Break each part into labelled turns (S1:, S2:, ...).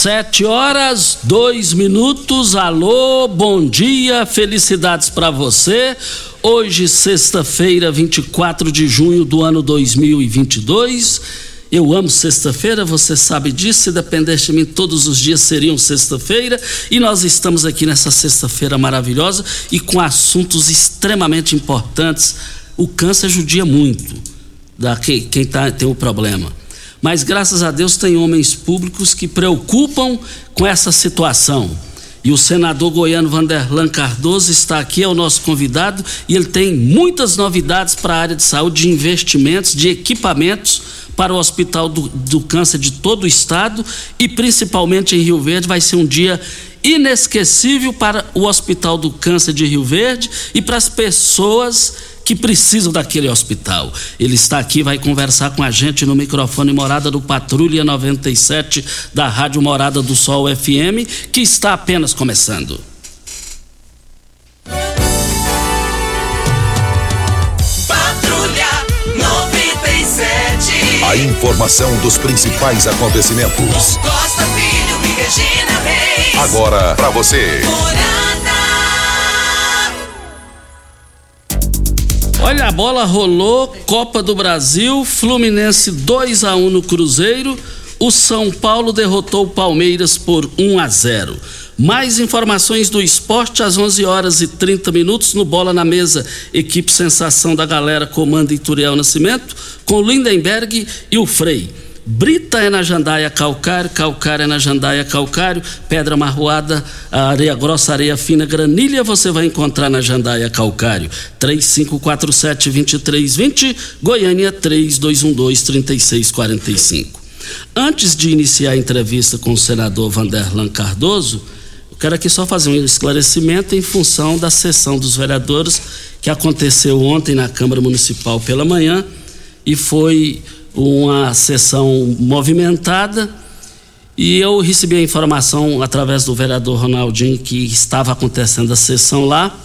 S1: Sete horas, dois minutos. Alô, bom dia, felicidades para você. Hoje, sexta-feira, 24 de junho do ano 2022. Eu amo sexta-feira, você sabe disso. Se dependesse de mim, todos os dias seriam sexta-feira. E nós estamos aqui nessa sexta-feira maravilhosa e com assuntos extremamente importantes. O câncer judia muito da quem, quem tá, tem o problema mas graças a Deus tem homens públicos que preocupam com essa situação. E o senador goiano Vanderlan Cardoso está aqui, é o nosso convidado, e ele tem muitas novidades para a área de saúde, de investimentos, de equipamentos para o Hospital do, do Câncer de todo o estado e principalmente em Rio Verde. Vai ser um dia inesquecível para o Hospital do Câncer de Rio Verde e para as pessoas que precisam daquele hospital. Ele está aqui, vai conversar com a gente no microfone Morada do Patrulha 97 da Rádio Morada do Sol FM, que está apenas começando.
S2: Patrulha 97.
S3: A informação dos principais acontecimentos.
S2: Costa Filho e Regina Reis.
S3: Agora para você.
S1: A bola rolou, Copa do Brasil, Fluminense 2 a 1 no Cruzeiro, o São Paulo derrotou o Palmeiras por 1 a 0. Mais informações do esporte às 11 horas e 30 minutos no Bola na Mesa. Equipe Sensação da Galera, comando Ituriel Nascimento, com Lindenberg e o Frei. Brita é na jandaia calcário, calcário é na jandaia calcário, pedra marroada, areia grossa, areia fina, granilha você vai encontrar na jandaia calcário. 3547-2320, Goiânia 3212-3645. Antes de iniciar a entrevista com o senador Vanderlan Cardoso, eu quero aqui só fazer um esclarecimento em função da sessão dos vereadores que aconteceu ontem na Câmara Municipal pela manhã e foi uma sessão movimentada e eu recebi a informação através do vereador Ronaldinho que estava acontecendo a sessão lá.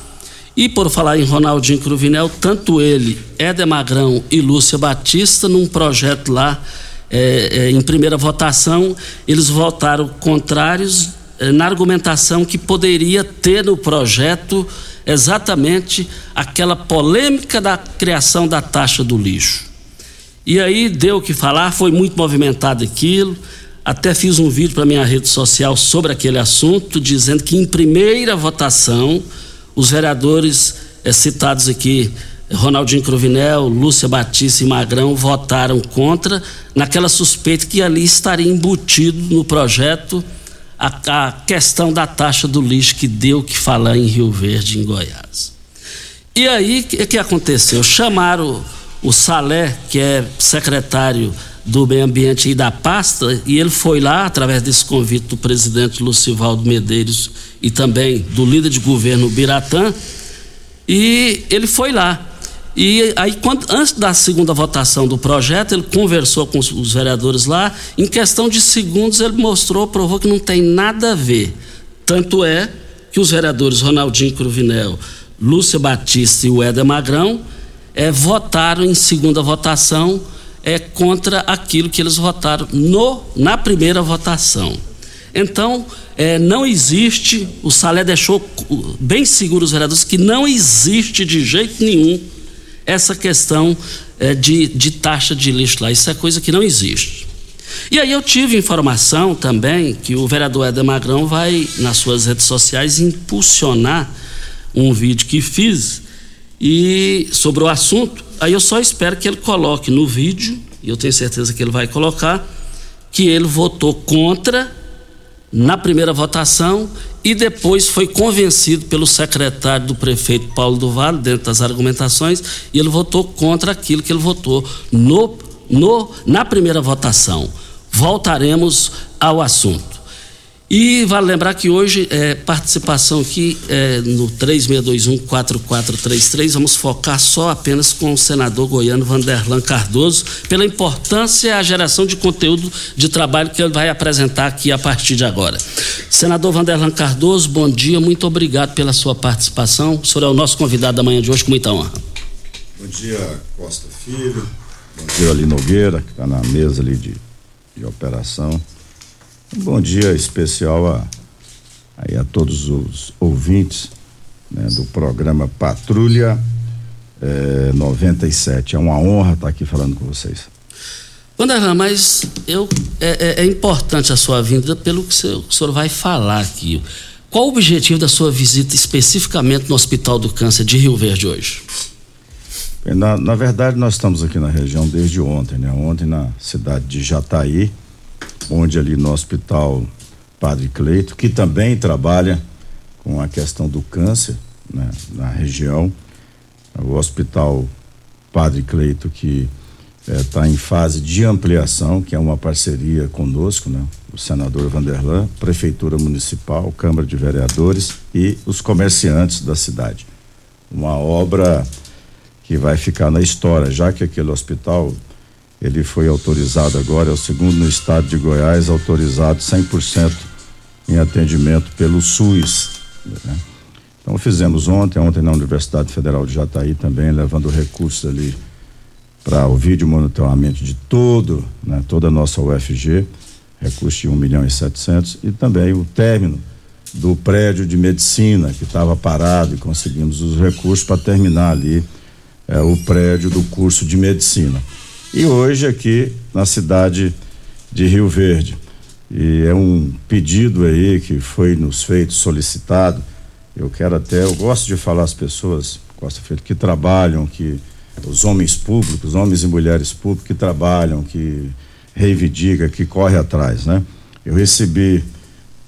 S1: E por falar em Ronaldinho Cruvinel, tanto ele, Éder Magrão e Lúcia Batista, num projeto lá, é, é, em primeira votação, eles votaram contrários é, na argumentação que poderia ter no projeto exatamente aquela polêmica da criação da taxa do lixo. E aí deu o que falar, foi muito movimentado aquilo. Até fiz um vídeo para minha rede social sobre aquele assunto, dizendo que em primeira votação, os vereadores é, citados aqui, Ronaldinho Cruvinel, Lúcia Batista e Magrão, votaram contra, naquela suspeita que ali estaria embutido no projeto a, a questão da taxa do lixo que deu o que falar em Rio Verde, em Goiás. E aí, o que, que aconteceu? Chamaram o Salé, que é secretário do Meio Ambiente e da pasta, e ele foi lá, através desse convite do presidente Lucivaldo Medeiros e também do líder de governo Biratã, e ele foi lá. E aí, quando, antes da segunda votação do projeto, ele conversou com os, vereadores lá. Em questão de segundos, ele mostrou, provou que não tem nada a ver. Tanto é que os vereadores Ronaldinho Cruvinel, Lúcia Batista e o Éder Magrão é, votaram em segunda votação é, contra aquilo que eles votaram no, na primeira votação. Então, é, não existe, o Salé deixou bem seguro os vereadores que não existe de jeito nenhum essa questão é, de, de taxa de lixo lá. Isso é coisa que não existe. E aí eu tive informação também que o vereador Eder Magrão vai, nas suas redes sociais, impulsionar um vídeo que fiz e sobre o assunto. Aí eu só espero que ele coloque no vídeo, e eu tenho certeza que ele vai colocar, que ele votou contra na primeira votação e depois foi convencido pelo secretário do prefeito Paulo do Vale, dentro das argumentações, e ele votou contra aquilo que ele votou no, no, na primeira votação. Voltaremos ao assunto. E vale lembrar que hoje, é, participação aqui é, no 3621-4433, vamos focar só apenas com o senador goiano Vanderlan Cardoso, pela importância a geração de conteúdo de trabalho que ele vai apresentar aqui a partir de agora. Senador Vanderlan Cardoso, bom dia, muito obrigado pela sua participação. O senhor é o nosso convidado da manhã de hoje, com muita honra.
S4: Bom dia, Costa Filho. Bom dia, Ali Nogueira, que está na mesa ali de, de operação. Bom dia especial a, aí a todos os ouvintes né, do programa Patrulha eh, 97. É uma honra estar aqui falando com vocês.
S1: Vanderlan, mas eu, é, é, é, importante a sua vinda pelo que o senhor vai falar aqui. Qual o objetivo da sua visita especificamente no Hospital do Câncer de Rio Verde hoje?
S4: Na, na verdade, nós estamos aqui na região desde ontem, né? Ontem na cidade de Jataí, onde ali no Hospital Padre Cleito, que também trabalha com a questão do câncer né, na região. O Hospital Padre Cleito, que está eh, em fase de ampliação, que é uma parceria conosco, né? O senador Vanderlan, Prefeitura Municipal, Câmara de Vereadores e os comerciantes da cidade. Uma obra que vai ficar na história, já que aquele hospital ele foi autorizado agora, é o segundo no estado de Goiás, autorizado 100% em atendimento pelo SUS. Né? Então fizemos ontem, ontem na Universidade Federal de Jataí também, levando recursos ali para o vídeo monitoramento de todo, né, toda a nossa UFG, recurso de 1 milhão e 700, e também o término do prédio de medicina que estava parado e conseguimos os recursos para terminar ali é, o prédio do curso de medicina e hoje aqui na cidade de Rio Verde. E é um pedido aí que foi nos feito, solicitado. Eu quero até, eu gosto de falar às pessoas, Costa Feito, que trabalham, que os homens públicos, homens e mulheres públicos que trabalham, que reivindica, que corre atrás, né? Eu recebi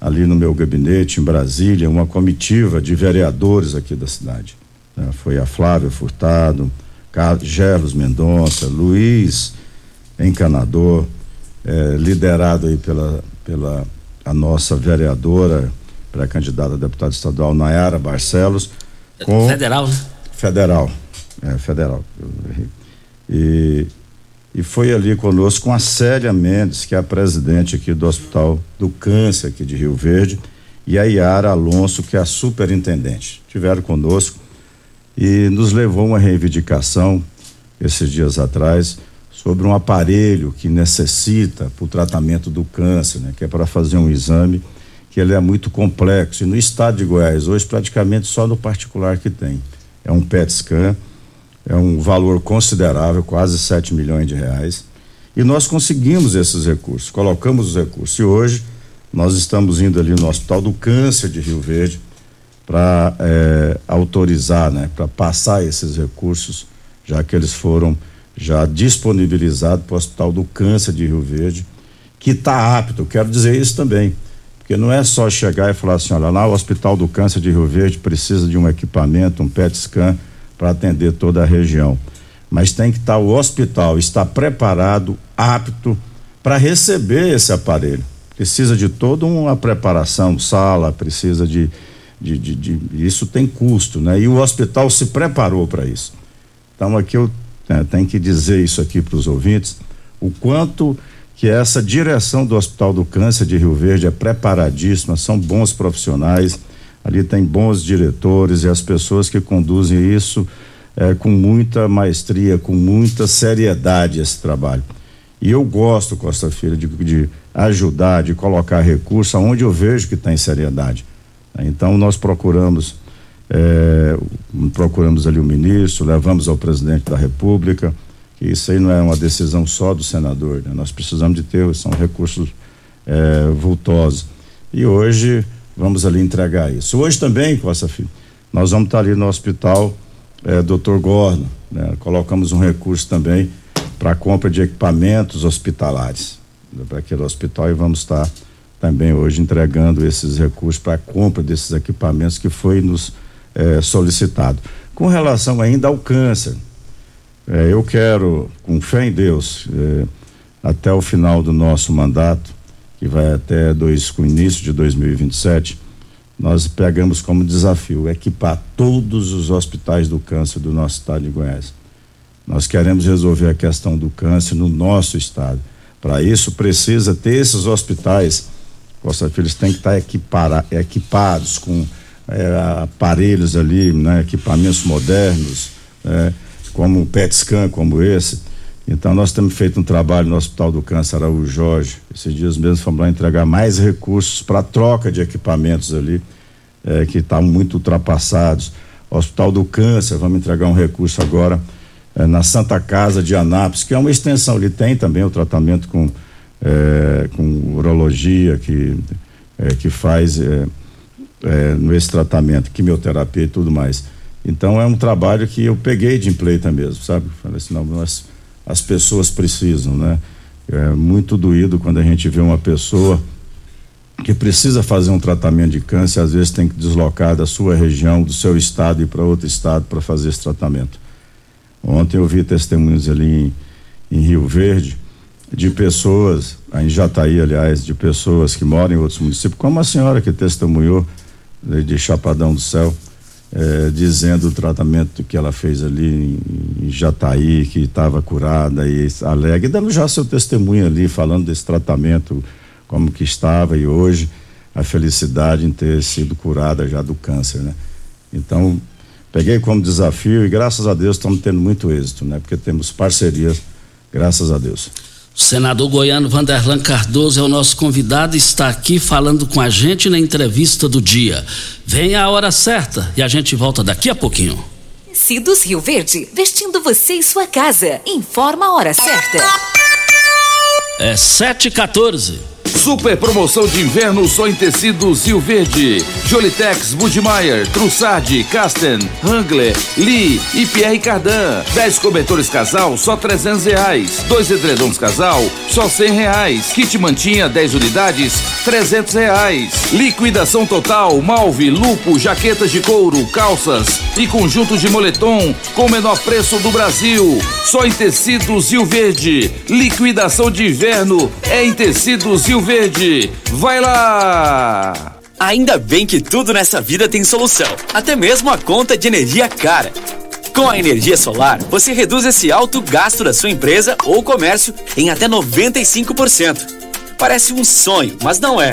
S4: ali no meu gabinete em Brasília uma comitiva de vereadores aqui da cidade. Né? Foi a Flávia Furtado, Carlos Mendonça, Luiz Encanador, eh, liderado aí pela, pela a nossa vereadora, pré-candidata a deputada estadual Nayara Barcelos.
S1: Com federal, né?
S4: Federal, é, federal. E, e foi ali conosco com a Célia Mendes, que é a presidente aqui do Hospital do Câncer aqui de Rio Verde, e a Yara Alonso, que é a superintendente. Tiveram conosco e nos levou uma reivindicação esses dias atrás sobre um aparelho que necessita para o tratamento do câncer, né, que é para fazer um exame que ele é muito complexo. E no estado de Goiás hoje praticamente só no particular que tem. É um PET scan, é um valor considerável, quase 7 milhões de reais. E nós conseguimos esses recursos, colocamos os recursos. E hoje nós estamos indo ali no Hospital do Câncer de Rio Verde para é, autorizar, né, para passar esses recursos, já que eles foram já disponibilizados para o Hospital do Câncer de Rio Verde, que está apto. Quero dizer isso também, porque não é só chegar e falar assim, olha, lá o Hospital do Câncer de Rio Verde precisa de um equipamento, um PET scan para atender toda a região, mas tem que estar tá, o hospital está preparado apto para receber esse aparelho. Precisa de toda uma preparação, sala, precisa de, de, de, de isso tem custo, né? E o hospital se preparou para isso. Então aqui eu né, tenho que dizer isso aqui para os ouvintes, o quanto que essa direção do Hospital do Câncer de Rio Verde é preparadíssima, são bons profissionais, ali tem bons diretores e as pessoas que conduzem isso é, com muita maestria, com muita seriedade esse trabalho. E eu gosto, Costa Filho, de, de ajudar, de colocar recurso aonde eu vejo que tem seriedade. Então nós procuramos é, procuramos ali o ministro, levamos ao presidente da República que isso aí não é uma decisão só do senador, né? nós precisamos de ter, são recursos é, vultosos. E hoje vamos ali entregar isso. Hoje também, Costa Filho, nós vamos estar ali no hospital é, Dr. Gordon, né? colocamos um recurso também para compra de equipamentos hospitalares né? para aquele hospital e vamos estar também hoje entregando esses recursos para a compra desses equipamentos que foi nos é, solicitado. Com relação ainda ao câncer, é, eu quero, com fé em Deus, é, até o final do nosso mandato, que vai até dois, com o início de 2027, nós pegamos como desafio equipar todos os hospitais do câncer do nosso estado de Goiás. Nós queremos resolver a questão do câncer no nosso estado. Para isso, precisa ter esses hospitais. Costa Filhos tem que estar equipados com é, aparelhos ali, né, equipamentos modernos. É, como o PET scan como esse. Então nós temos feito um trabalho no Hospital do Câncer Araújo Jorge. Esses dias mesmo fomos lá entregar mais recursos para troca de equipamentos ali é, que estavam muito ultrapassados. Hospital do Câncer, vamos entregar um recurso agora é, na Santa Casa de Anápolis, que é uma extensão. Ele tem também o tratamento com, é, com urologia que, é, que faz é, é, nesse tratamento, quimioterapia e tudo mais. Então é um trabalho que eu peguei de empleita mesmo, sabe? Falei assim, não, nós, as pessoas precisam, né? É muito doído quando a gente vê uma pessoa que precisa fazer um tratamento de câncer, às vezes tem que deslocar da sua região, do seu estado e para outro estado para fazer esse tratamento. Ontem eu vi testemunhos ali em, em Rio Verde de pessoas, em Jataí, aliás, de pessoas que moram em outros municípios, como a senhora que testemunhou de, de Chapadão do Céu, é, dizendo o tratamento que ela fez ali em, Jataí, que estava curada e alegre, dando já seu testemunho ali, falando desse tratamento, como que estava e hoje a felicidade em ter sido curada já do câncer, né? Então, peguei como desafio e graças a Deus estamos tendo muito êxito, né? Porque temos parcerias, graças a Deus.
S1: O senador goiano Vanderlan Cardoso é o nosso convidado e está aqui falando com a gente na entrevista do dia. Venha a hora certa e a gente volta daqui a pouquinho.
S5: Cidos Rio Verde, vestindo você e sua casa. Informa a hora certa.
S1: É 7h14.
S6: Super promoção de inverno só em tecidos Rio Verde. Jolitex, Budmeier, Trussardi, Casten, Hangler, Lee e Pierre Cardan. 10 cobertores casal, só 300 reais. Dois edredons casal, só 100 reais. Kit mantinha, 10 unidades, 300 reais. Liquidação total, malve, lupo, jaquetas de couro, calças e conjuntos de moletom com o menor preço do Brasil. Só em tecidos Rio Verde. Liquidação de inverno é em tecidos Rio Verde. Vai lá!
S7: Ainda bem que tudo nessa vida tem solução, até mesmo a conta de energia cara. Com a energia solar, você reduz esse alto gasto da sua empresa ou comércio em até 95%. Parece um sonho, mas não é.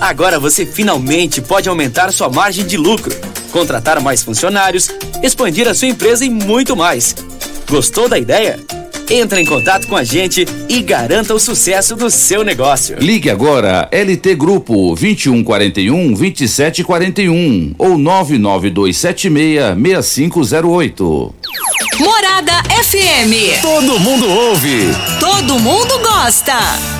S7: Agora você finalmente pode aumentar sua margem de lucro, contratar mais funcionários, expandir a sua empresa e muito mais. Gostou da ideia? Entre em contato com a gente e garanta o sucesso do seu negócio.
S6: Ligue agora LT Grupo 2141 2741 ou 99276 6508.
S5: Morada FM.
S3: Todo mundo ouve.
S5: Todo mundo gosta.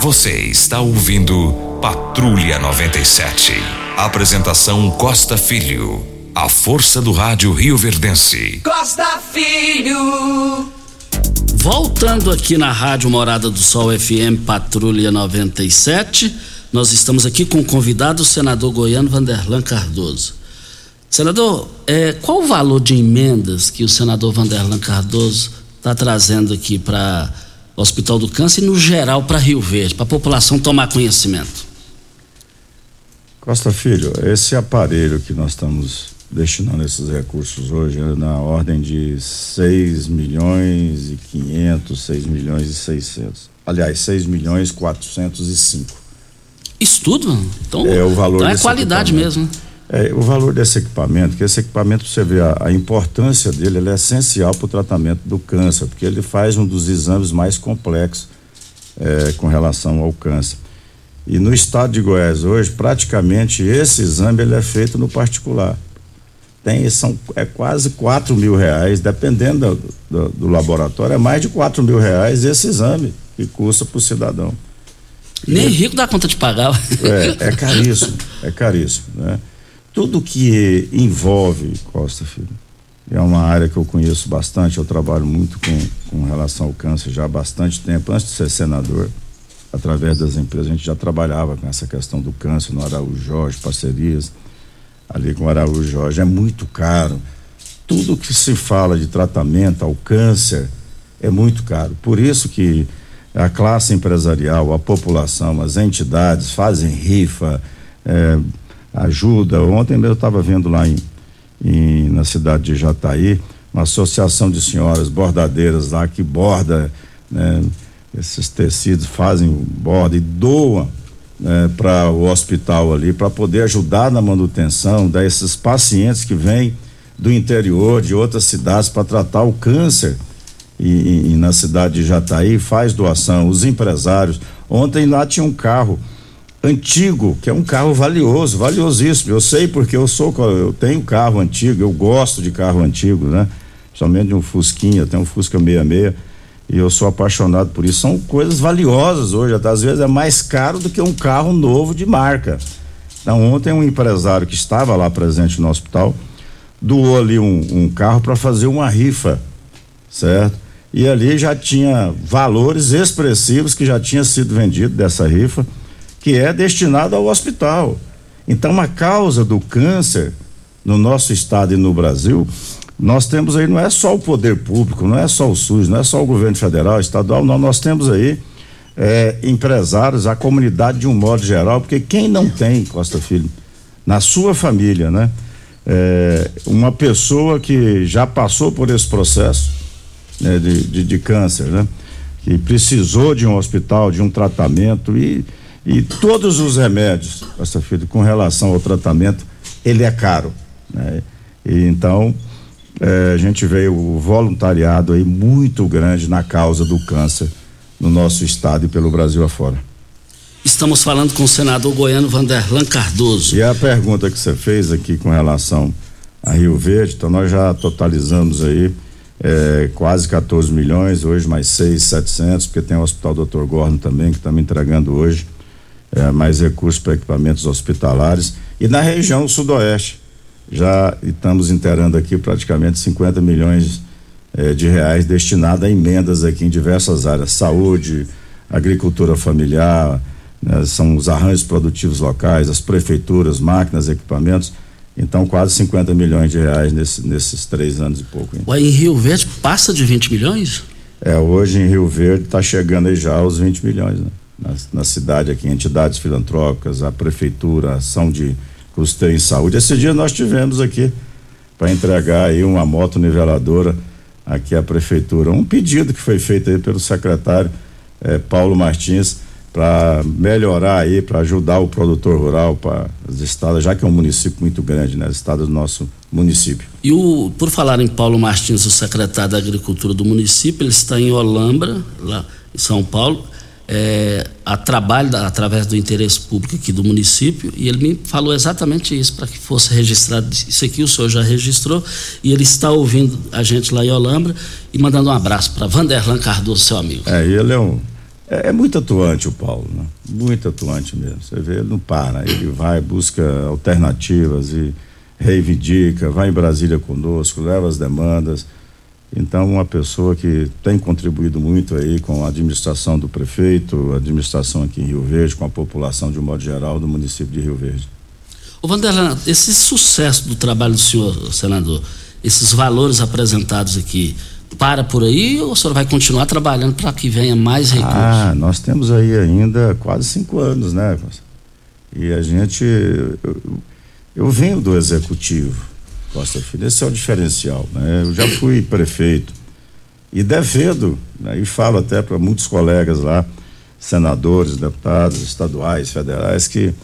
S3: Você está ouvindo Patrulha 97. Apresentação Costa Filho. A força do rádio Rio Verdense.
S2: Costa Filho.
S1: Voltando aqui na Rádio Morada do Sol FM Patrulha 97, nós estamos aqui com o convidado, o senador goiano Vanderlan Cardoso. Senador, é, qual o valor de emendas que o senador Vanderlan Cardoso está trazendo aqui para Hospital do Câncer e, no geral, para Rio Verde, para a população tomar conhecimento?
S4: Costa Filho, esse aparelho que nós estamos destinando esses recursos hoje é na ordem de 6 milhões e 500, 6 milhões e 600. Aliás, 6 milhões e 405.
S1: Isso tudo? Então
S4: é o valor
S1: então é qualidade
S4: equipamento.
S1: mesmo.
S4: É, o valor desse equipamento, que esse equipamento, você vê a, a importância dele, ele é essencial para o tratamento do câncer, porque ele faz um dos exames mais complexos é, com relação ao câncer. E no estado de Goiás hoje, praticamente esse exame ele é feito no particular. Tem, são é quase 4 mil reais, dependendo do, do, do laboratório, é mais de 4 mil reais esse exame que custa para o cidadão.
S1: Nem rico dá conta de pagar.
S4: É, é caríssimo, é caríssimo, né? Tudo que envolve Costa Filho, é uma área que eu conheço bastante, eu trabalho muito com, com relação ao câncer já há bastante tempo, antes de ser senador, através das empresas, a gente já trabalhava com essa questão do câncer no Araújo Jorge, parcerias ali com o Araújo Jorge, é muito caro. Tudo que se fala de tratamento ao câncer é muito caro. Por isso que a classe empresarial, a população, as entidades fazem rifa, é, ajuda. Ontem eu estava vendo lá em, em, na cidade de Jataí, uma associação de senhoras bordadeiras lá que borda né, esses tecidos, fazem borda e doam né, para o hospital ali, para poder ajudar na manutenção desses pacientes que vêm do interior, de outras cidades, para tratar o câncer. E, e, na cidade de Jataí faz doação, os empresários. Ontem lá tinha um carro antigo, que é um carro valioso, valiosíssimo. Eu sei porque eu sou, eu tenho carro antigo, eu gosto de carro antigo, né? Somente um Fusquinha, tem um Fusca 66 e eu sou apaixonado por isso. São coisas valiosas hoje, até às vezes é mais caro do que um carro novo de marca. Então, ontem um empresário que estava lá presente no hospital doou ali um, um carro para fazer uma rifa, certo? E ali já tinha valores expressivos que já tinha sido vendido dessa rifa, que é destinado ao hospital. Então, a causa do câncer no nosso estado e no Brasil nós temos aí, não é só o poder público, não é só o SUS, não é só o governo federal, estadual, não, nós temos aí é, empresários, a comunidade de um modo geral, porque quem não tem, Costa Filho, na sua família, né? É, uma pessoa que já passou por esse processo né, de, de, de, câncer, né? Que precisou de um hospital, de um tratamento e, e todos os remédios, Costa Filho, com relação ao tratamento, ele é caro, né? E então, é, a gente vê o voluntariado aí muito grande na causa do câncer no nosso estado e pelo Brasil afora.
S1: Estamos falando com o senador goiano Vanderlan Cardoso.
S4: E a pergunta que você fez aqui com relação a Rio Verde, então nós já totalizamos aí é, quase 14 milhões, hoje mais 6, 700, porque tem o Hospital Dr. Gordon também, que estamos entregando hoje é, mais recursos para equipamentos hospitalares. E na região sudoeste, já estamos inteirando aqui praticamente 50 milhões eh, de reais destinados a emendas aqui em diversas áreas, saúde, agricultura familiar, né? são os arranjos produtivos locais, as prefeituras, máquinas, equipamentos. Então, quase 50 milhões de reais nesse, nesses três anos e pouco.
S1: Ué, em Rio Verde passa de 20 milhões?
S4: É, hoje em Rio Verde está chegando aí já aos 20 milhões, né? Na, na, cidade aqui, entidades filantrópicas, a prefeitura, a ação de custeio em saúde. Esse dia nós tivemos aqui para entregar aí uma moto niveladora aqui à prefeitura. Um pedido que foi feito aí pelo secretário eh, Paulo Martins para melhorar aí, para ajudar o produtor rural para as estradas, já que é um município muito grande, né? As estradas do nosso município.
S1: E o, por falar em Paulo Martins, o secretário da Agricultura do município, ele está em Olambra, lá em São Paulo, é, a trabalho da, através do interesse público aqui do município e ele me falou exatamente isso para que fosse registrado isso aqui o senhor já registrou e ele está ouvindo a gente lá em Olambra e mandando um abraço para Vanderlan Cardoso seu amigo
S4: é ele é um é, é, muito atuante o Paulo, né? muito atuante mesmo. Você vê, ele não para, ele vai, busca alternativas e reivindica, vai em Brasília conosco, leva as demandas. Então, uma pessoa que tem contribuído muito aí com a administração do prefeito, a administração aqui em Rio Verde, com a população de um modo geral do município de Rio Verde.
S1: O Vanderlan, esse sucesso do trabalho do senhor, senador, esses valores apresentados aqui, para por aí ou o senhor vai continuar trabalhando para que venha mais recursos?
S4: Ah, nós temos aí ainda quase cinco anos, né? E a gente. Eu, eu venho do executivo, Costa Filho, esse é o diferencial, né? Eu já fui prefeito e defendo, né? e falo até para muitos colegas lá, senadores, deputados estaduais, federais, que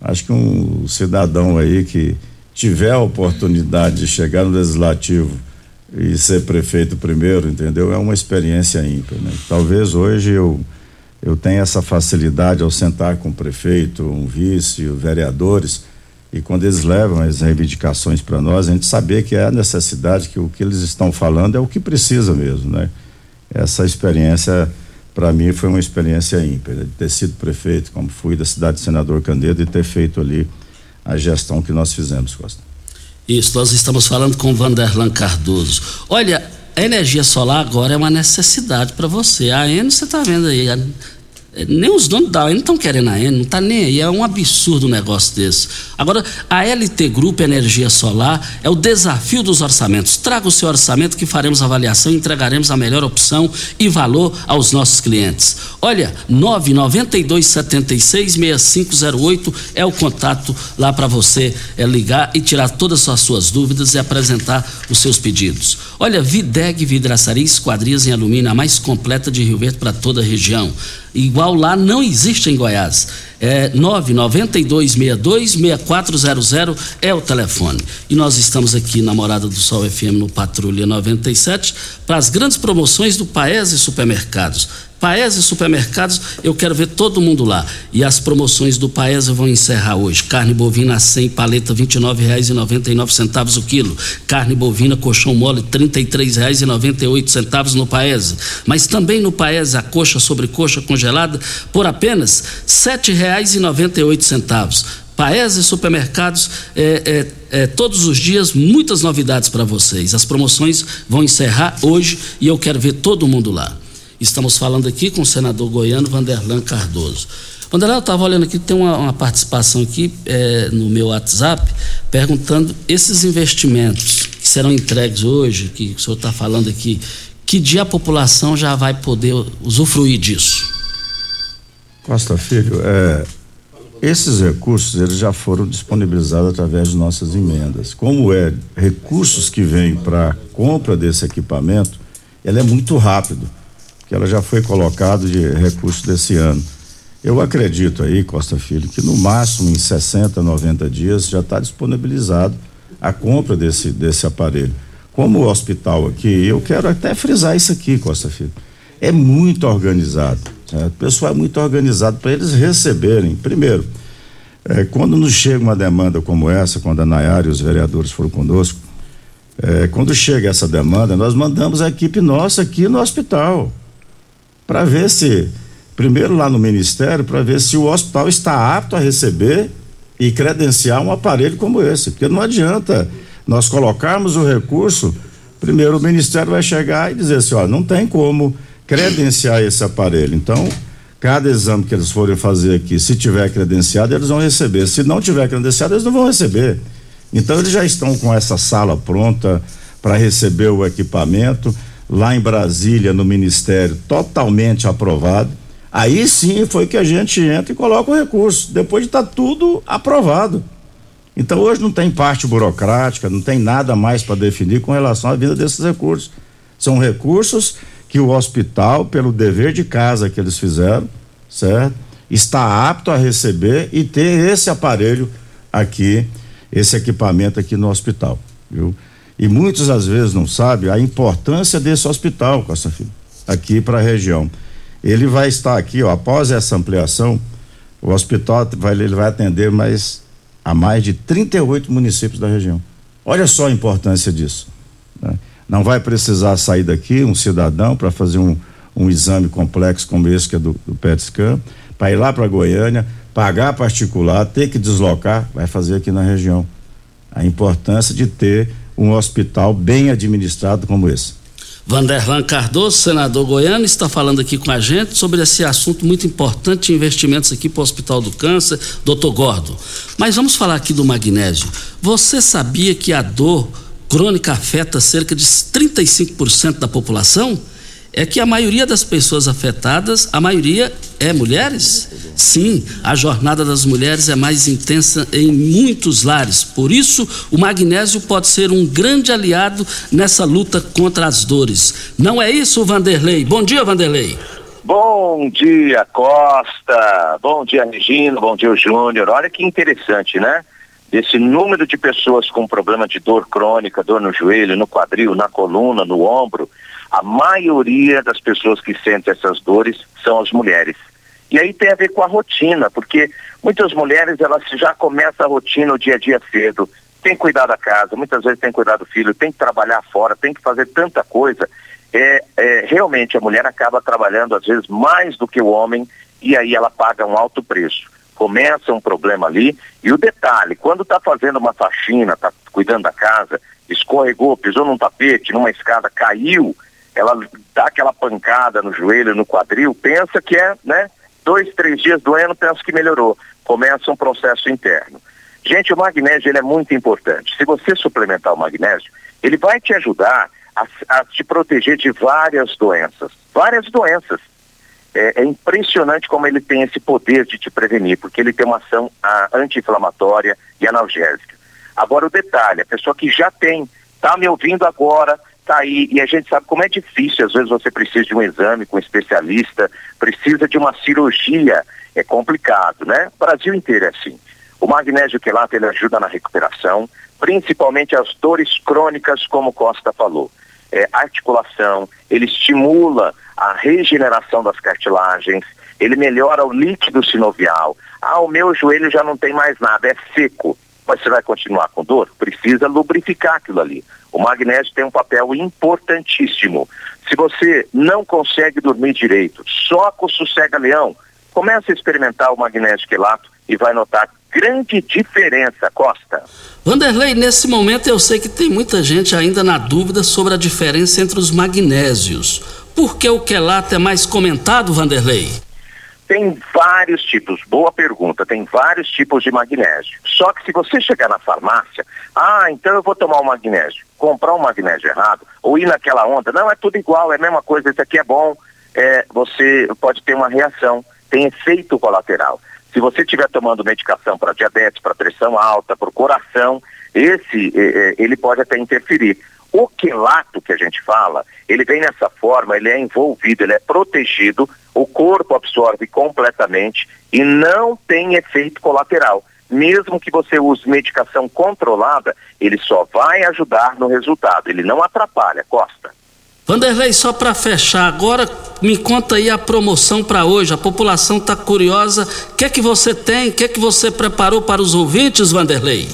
S4: acho que um cidadão aí que tiver a oportunidade de chegar no legislativo e ser prefeito primeiro, entendeu? É uma experiência ímpar, né? Talvez hoje eu eu tenha essa facilidade ao sentar com o prefeito, um vice, vereadores, e quando eles levam as reivindicações para nós, a gente saber que é a necessidade, que o que eles estão falando é o que precisa mesmo, né? Essa experiência, para mim, foi uma experiência ímpar, de ter sido prefeito, como fui da cidade de Senador Candedo, e ter feito ali a gestão que nós fizemos, Costa.
S1: Isso, nós estamos falando com Vanderlan Cardoso. Olha, a energia solar agora é uma necessidade para você. A N você está vendo aí, nem os donos da AN estão querendo a N, não está nem aí. É um absurdo um negócio desse. Agora, a LT Grupo Energia Solar é o desafio dos orçamentos. Traga o seu orçamento que faremos avaliação e entregaremos a melhor opção e valor aos nossos clientes. Olha, 992766508 é o contato lá para você é ligar e tirar todas as suas dúvidas e apresentar os seus pedidos. Olha, Videg Vidraçaria Esquadrias em Alumínio, a mais completa de Rio Verde para toda a região igual lá não existe em Goiás. É 992626400 é o telefone. E nós estamos aqui na Morada do Sol FM no Patrulha 97 para as grandes promoções do Paese Supermercados. Paese Supermercados, eu quero ver todo mundo lá. E as promoções do Paese vão encerrar hoje. Carne bovina 100, paleta R$ 29,99 o quilo. Carne bovina colchão mole R$ 33,98 no Paese. Mas também no Paese a coxa sobre coxa congelada por apenas R$ 7,98. Paese Supermercados, é, é, é, todos os dias, muitas novidades para vocês. As promoções vão encerrar hoje e eu quero ver todo mundo lá. Estamos falando aqui com o senador goiano Vanderlan Cardoso. Vanderlan, eu estava olhando aqui, tem uma, uma participação aqui é, no meu WhatsApp, perguntando esses investimentos que serão entregues hoje, que o senhor está falando aqui, que dia a população já vai poder usufruir disso?
S4: Costa Filho, é, esses recursos eles já foram disponibilizados através de nossas emendas. Como é recursos que vêm para compra desse equipamento, ele é muito rápido que ela já foi colocado de recurso desse ano. Eu acredito aí, Costa Filho, que no máximo em 60, 90 dias já está disponibilizado a compra desse, desse aparelho. Como o hospital aqui, eu quero até frisar isso aqui, Costa Filho. É muito organizado. O pessoal é muito organizado para eles receberem. Primeiro, é, quando nos chega uma demanda como essa, quando a Nayara e os vereadores foram conosco, é, quando chega essa demanda, nós mandamos a equipe nossa aqui no hospital para ver se, primeiro lá no Ministério, para ver se o hospital está apto a receber e credenciar um aparelho como esse. Porque não adianta nós colocarmos o recurso, primeiro o Ministério vai chegar e dizer assim: ó, não tem como credenciar esse aparelho. Então, cada exame que eles forem fazer aqui, se tiver credenciado, eles vão receber. Se não tiver credenciado, eles não vão receber. Então eles já estão com essa sala pronta para receber o equipamento lá em Brasília, no Ministério, totalmente aprovado. Aí sim foi que a gente entra e coloca o recurso, depois de tá tudo aprovado. Então hoje não tem parte burocrática, não tem nada mais para definir com relação à vinda desses recursos. São recursos que o hospital, pelo dever de casa que eles fizeram, certo? Está apto a receber e ter esse aparelho aqui, esse equipamento aqui no hospital, viu? E muitos às vezes não sabem a importância desse hospital, Costa Filho, aqui para a região. Ele vai estar aqui, ó, após essa ampliação, o hospital vai, ele vai atender mais a mais de 38 municípios da região. Olha só a importância disso. Né? Não vai precisar sair daqui um cidadão para fazer um, um exame complexo como esse que é do, do PET scan, para ir lá para Goiânia, pagar particular, ter que deslocar, vai fazer aqui na região. A importância de ter um hospital bem administrado como esse.
S1: Vanderlan Cardoso, senador goiano, está falando aqui com a gente sobre esse assunto muito importante investimentos aqui para o Hospital do Câncer, doutor Gordo. Mas vamos falar aqui do magnésio. Você sabia que a dor crônica afeta cerca de 35% da população? É que a maioria das pessoas afetadas, a maioria é mulheres. Sim, a jornada das mulheres é mais intensa em muitos lares. Por isso, o magnésio pode ser um grande aliado nessa luta contra as dores. Não é isso, Vanderlei? Bom dia, Vanderlei.
S8: Bom dia, Costa. Bom dia, Regina. Bom dia, Júnior. Olha que interessante, né? Esse número de pessoas com problema de dor crônica, dor no joelho, no quadril, na coluna, no ombro, a maioria das pessoas que sentem essas dores são as mulheres. E aí tem a ver com a rotina, porque muitas mulheres elas já começam a rotina o dia a dia cedo, tem que cuidar da casa, muitas vezes tem que cuidar do filho, tem que trabalhar fora, tem que fazer tanta coisa. É, é, realmente a mulher acaba trabalhando às vezes mais do que o homem e aí ela paga um alto preço. Começa um problema ali e o detalhe, quando está fazendo uma faxina, está cuidando da casa, escorregou, pisou num tapete, numa escada, caiu, ela dá aquela pancada no joelho, no quadril, pensa que é, né? Dois, três dias doendo, pensa que melhorou. Começa um processo interno. Gente, o magnésio ele é muito importante. Se você suplementar o magnésio, ele vai te ajudar a, a te proteger de várias doenças. Várias doenças. É, é, impressionante como ele tem esse poder de te prevenir, porque ele tem uma ação anti-inflamatória e analgésica. Agora o detalhe, a pessoa que já tem, está me ouvindo agora, tá aí e a gente sabe como é difícil, às vezes você precisa de um exame com um especialista, precisa de uma cirurgia, é complicado, né? O Brasil inteiro é assim. O magnésio quelato ele ajuda na recuperação, principalmente as dores crônicas, como Costa falou. É, articulação, ele estimula a regeneração das cartilagens, ele melhora o líquido sinovial. Ah, o meu joelho já não tem mais nada, é seco. Mas você vai continuar com dor? Precisa lubrificar aquilo ali. O magnésio tem um papel importantíssimo. Se você não consegue dormir direito, só com sossega-leão, comece a experimentar o magnésio quelato e vai notar grande diferença, Costa.
S1: Vanderlei, nesse momento eu sei que tem muita gente ainda na dúvida sobre a diferença entre os magnésios. Por que o quelato é mais comentado, Vanderlei?
S8: Tem vários tipos, boa pergunta, tem vários tipos de magnésio. Só que se você chegar na farmácia, ah, então eu vou tomar o magnésio, comprar um magnésio errado, ou ir naquela onda, não, é tudo igual, é a mesma coisa, esse aqui é bom, é, você pode ter uma reação, tem efeito colateral. Se você estiver tomando medicação para diabetes, para pressão alta, para o coração, esse é, ele pode até interferir. O quelato que a gente fala, ele vem nessa forma, ele é envolvido, ele é protegido, o corpo absorve completamente e não tem efeito colateral. Mesmo que você use medicação controlada, ele só vai ajudar no resultado, ele não atrapalha, Costa.
S1: Vanderlei, só para fechar, agora me conta aí a promoção para hoje. A população está curiosa. O que é que você tem? O que é que você preparou para os ouvintes, Vanderlei?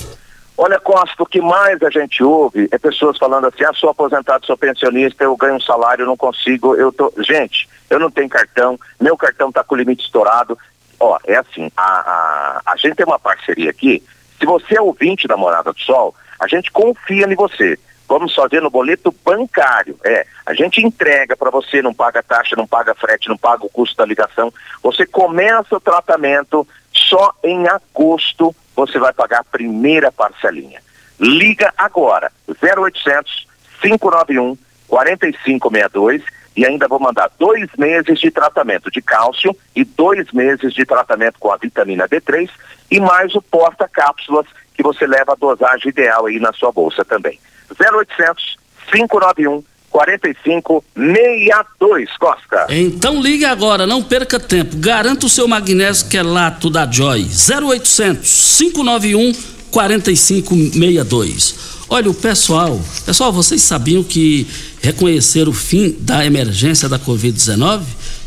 S8: Olha, Costa, o que mais a gente ouve é pessoas falando assim, ah, sou aposentado, sou pensionista, eu ganho um salário, não consigo, eu tô... Gente, eu não tenho cartão, meu cartão está com o limite estourado. Ó, é assim, a, a, a gente tem uma parceria aqui, se você é ouvinte da Morada do Sol, a gente confia em você. Vamos fazer no boleto bancário. É, a gente entrega para você, não paga taxa, não paga frete, não paga o custo da ligação. Você começa o tratamento só em agosto você vai pagar a primeira parcelinha. Liga agora, 0800 591 4562 e ainda vou mandar dois meses de tratamento de cálcio e dois meses de tratamento com a vitamina D3 e mais o porta-cápsulas que você leva a dosagem ideal aí na sua bolsa também. 0800 591 4562 Costa.
S1: Então ligue agora, não perca tempo. Garanta o seu magnésio que é lato da Joy. 0800 591 4562. Olha, o pessoal, pessoal, vocês sabiam que reconhecer o fim da emergência da Covid-19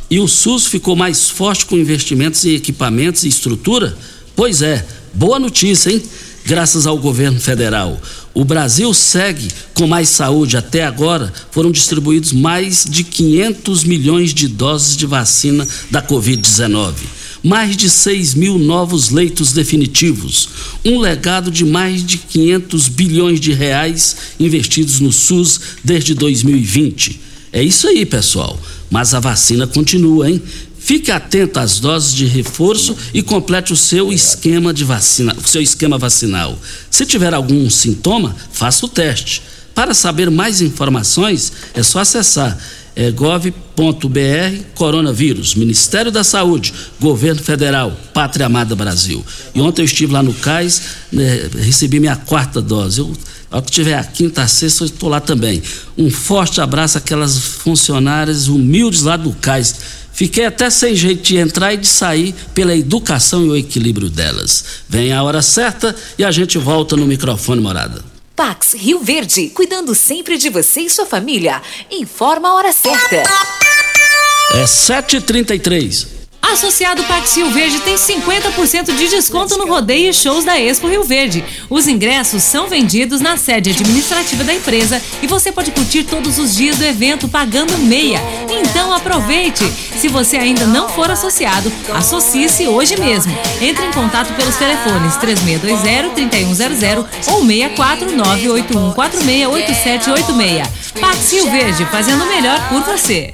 S1: e o SUS ficou mais forte com investimentos em equipamentos e estrutura? Pois é, boa notícia, hein? Graças ao governo federal. O Brasil segue com mais saúde. Até agora foram distribuídos mais de 500 milhões de doses de vacina da Covid-19 mais de 6 mil novos leitos definitivos, um legado de mais de 500 bilhões de reais investidos no SUS desde 2020. É isso aí, pessoal. Mas a vacina continua, hein? Fique atento às doses de reforço e complete o seu esquema de vacina, o seu esquema vacinal. Se tiver algum sintoma, faça o teste. Para saber mais informações, é só acessar é gov.br coronavírus, Ministério da Saúde, Governo Federal, Pátria Amada Brasil. E ontem eu estive lá no CAIS, né, recebi minha quarta dose. Eu, ao que tiver a quinta, a sexta, eu estou lá também. Um forte abraço àquelas funcionárias humildes lá do CAIS. Fiquei até sem jeito de entrar e de sair pela educação e o equilíbrio delas. Vem a hora certa e a gente volta no microfone morada.
S5: Pax Rio Verde, cuidando sempre de você e sua família. Informa a hora certa.
S1: É 7h33.
S9: Associado Pax Rio Verde tem 50% de desconto no rodeio e shows da Expo Rio Verde. Os ingressos são vendidos na sede administrativa da empresa e você pode curtir todos os dias do evento pagando meia. Então aproveite! Se você ainda não for associado, associe-se hoje mesmo. Entre em contato pelos telefones 3620-3100 ou 64981468786. Pax Rio Verde, fazendo o melhor por você.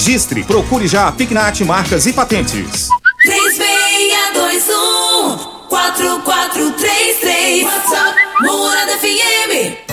S10: registre, procure já a Pignat Marcas e Patentes.
S2: 3621 4433 WhatsApp Morada FM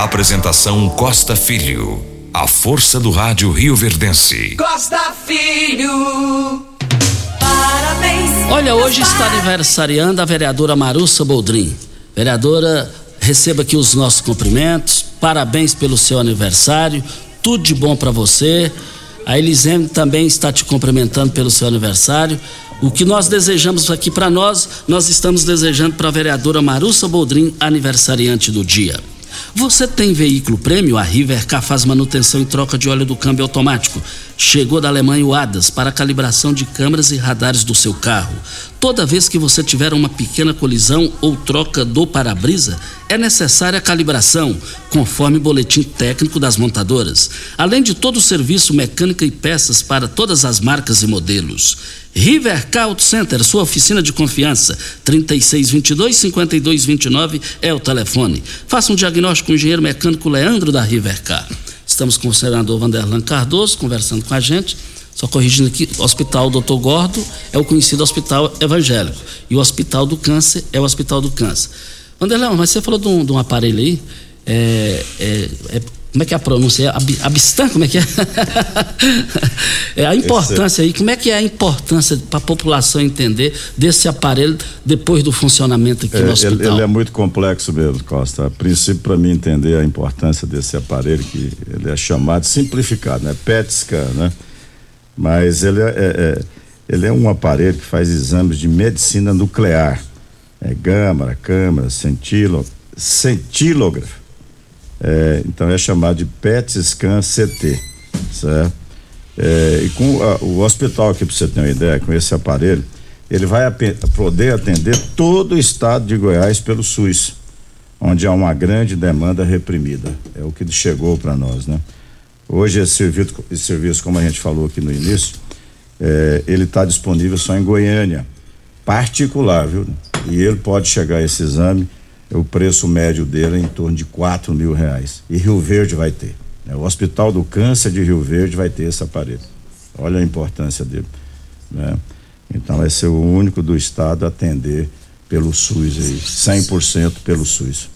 S3: Apresentação Costa Filho. A força do rádio Rio Verdense.
S2: Costa Filho Parabéns
S1: Olha, hoje está aniversariando a vereadora Marussa Boldrin. Vereadora, receba aqui os nossos cumprimentos. Parabéns pelo seu aniversário. Tudo de bom para você. A Elisene também está te cumprimentando pelo seu aniversário. O que nós desejamos aqui para nós, nós estamos desejando para a vereadora Marussa Boldrin, aniversariante do dia. Você tem veículo prêmio? A Rivercar faz manutenção e troca de óleo do câmbio automático. Chegou da Alemanha o ADAS para calibração de câmeras e radares do seu carro. Toda vez que você tiver uma pequena colisão ou troca do para-brisa, é necessária a calibração, conforme boletim técnico das montadoras, além de todo o serviço mecânica e peças para todas as marcas e modelos. Rivercar Auto Center, sua oficina de confiança, 3622-5229 é o telefone. Faça um diagnóstico com o engenheiro mecânico Leandro da Rivercar. Estamos com o senador Vanderlan Cardoso conversando com a gente. Só corrigindo aqui, o Hospital Dr. Gordo é o conhecido Hospital Evangélico. E o Hospital do Câncer é o Hospital do Câncer. Vanderlan, mas você falou de um, de um aparelho aí. É, é, é, como é que é a pronúncia? Ab, Abstan? Como é que é? é a importância aí, como é que é a importância para a população entender desse aparelho depois do funcionamento aqui
S4: É,
S1: no hospital?
S4: ele, ele é muito complexo mesmo, Costa. A princípio, para mim entender a importância desse aparelho, que ele é chamado simplificado, né? PET scan, né? Mas ele é, é- é- ele é um aparelho que faz exames de medicina nuclear. É gama, câmara, centilo, centilógrafo. É, então é chamado de PET scan CT, certo? É, e com a- o hospital aqui, para você ter uma ideia, com esse aparelho, ele vai ape- poder atender todo o estado de Goiás pelo SUS, onde há uma grande demanda reprimida. É o que chegou para nós, né? Hoje esse serviço, esse serviço, como a gente falou aqui no início, é, ele está disponível só em Goiânia, particular, viu? E ele pode chegar a esse exame, o preço médio dele é em torno de quatro mil reais. E Rio Verde vai ter. né? O Hospital do Câncer de Rio Verde vai ter esse aparelho. Olha a importância dele. Né? Então vai ser o único do estado a atender pelo SUS aí, 100% pelo SUS.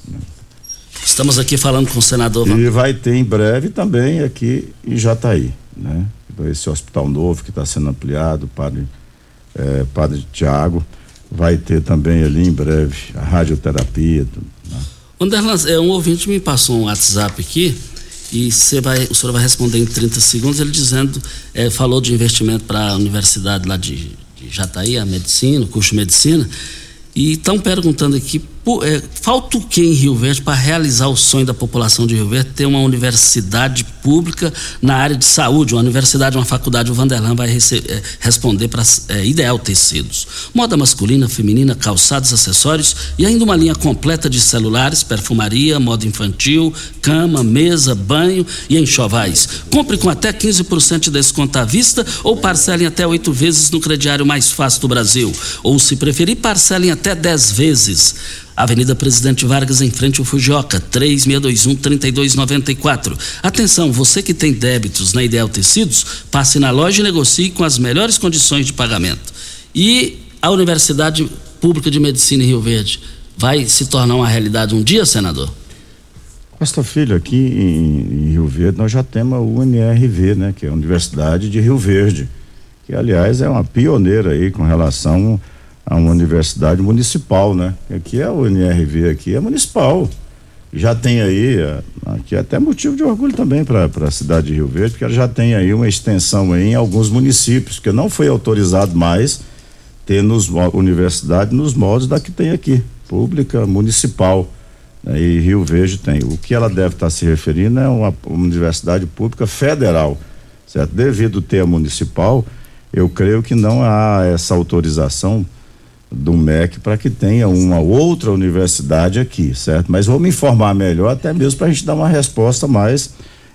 S1: Estamos aqui falando com o senador
S4: E vai ter em breve também aqui em Jataí, né? Esse hospital novo que está sendo ampliado, Padre, eh, Padre Tiago, vai ter também ali em breve a radioterapia. né?
S1: É, um ouvinte me passou um WhatsApp aqui e você vai, o senhor vai responder em 30 segundos, ele dizendo, é, falou de investimento para a universidade lá de, de Jataí, a medicina, o curso de medicina, e estão perguntando aqui, é, falta o que em Rio Verde para realizar o sonho da população de Rio Verde, ter uma universidade pública na área de saúde, uma universidade, uma faculdade, o Vanderlan vai rece- é, responder para é, Ideal Tecidos. Moda masculina, feminina, calçados, acessórios e ainda uma linha completa de celulares, perfumaria, moda infantil, cama, mesa, banho e enxovais. Compre com até 15% de desconto à vista ou parcelem até oito vezes no crediário mais fácil do Brasil. Ou, se preferir, parcelem até 10 vezes. Avenida Presidente Vargas, em frente ao Fujioka, 3621-3294. Atenção, você que tem débitos na Ideal Tecidos, passe na loja e negocie com as melhores condições de pagamento. E a Universidade Pública de Medicina em Rio Verde vai se tornar uma realidade um dia, senador?
S4: Costa Filho, aqui em Rio Verde, nós já temos a UNRV, né? Que é a Universidade de Rio Verde, que aliás é uma pioneira aí com relação a uma universidade municipal, né? Aqui é a UNRV, aqui é municipal. Já tem aí, eh, aqui é até motivo de orgulho também para a cidade de Rio Verde, porque ela já tem aí uma extensão aí em alguns municípios, porque não foi autorizado mais ter nos universidade nos moldes da que tem aqui, pública, municipal. né? E Rio Verde tem. O que ela deve estar se referindo é uma, uma universidade pública federal, certo? Devido ter a municipal, eu creio que não há essa autorização do MEC para que tenha uma outra universidade aqui, certo? Mas vou me informar melhor, até mesmo para a gente dar uma resposta mais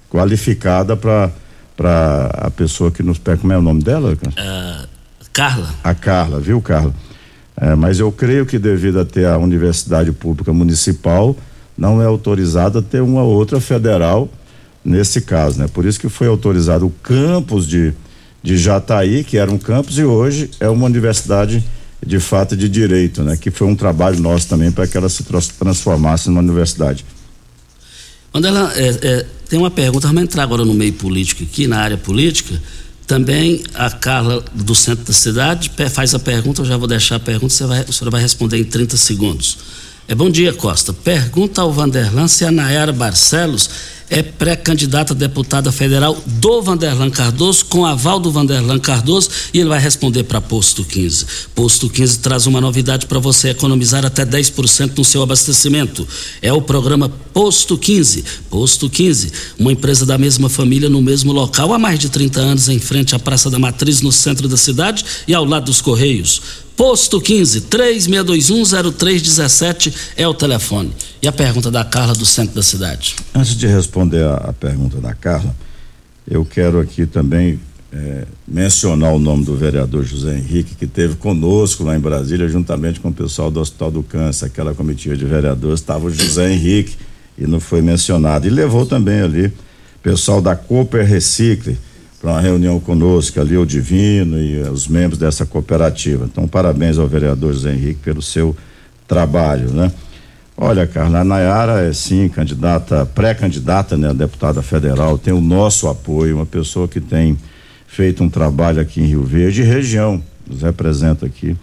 S4: qualificada para para a pessoa que nos pede. Como é o nome dela?
S1: Ah, Carla.
S4: A Carla, viu, Carla? É, mas eu creio que devido a ter a universidade pública municipal, não é autorizada ter uma outra federal nesse caso, né? Por isso que foi autorizado o campus de, de Jataí, que era um campus, e hoje é uma universidade de fato de direito, né? Que foi um trabalho nosso também para que ela se transformasse numa universidade.
S1: Vanderlan, é, é, tem uma pergunta, vamos entrar agora no meio político aqui, na área política. Também a Carla do centro da cidade faz a pergunta, eu já vou deixar a pergunta, você vai, a senhora vai responder em 30 segundos. É bom dia, Costa. Pergunta ao Vanderlan se a Nayara Barcelos é pré-candidata a deputada federal do Vanderlan Cardoso, com aval do Vanderlan Cardoso, e ele vai responder para Posto 15. Posto 15 traz uma novidade para você economizar até 10% no seu abastecimento. É o programa Posto 15. Posto 15, uma empresa da mesma família no mesmo local há mais de 30 anos, em frente à Praça da Matriz, no centro da cidade e ao lado dos Correios. Posto 15 36210317 é o telefone. E a pergunta da Carla do centro da cidade.
S4: Antes de responder a, a pergunta da Carla, eu quero aqui também é, mencionar o nome do vereador José Henrique, que teve conosco lá em Brasília, juntamente com o pessoal do Hospital do Câncer, aquela comitiva de vereadores, estava o José Henrique e não foi mencionado. E levou também ali pessoal da Cooper Recicle para uma reunião conosco ali, o Divino e os membros dessa cooperativa. Então, parabéns ao vereador José Henrique pelo seu trabalho, né? Olha, Carla, a Nayara é sim candidata, pré-candidata, né, a deputada federal, tem o nosso apoio, uma pessoa que tem feito um trabalho aqui em Rio Verde, região, nos representa aqui,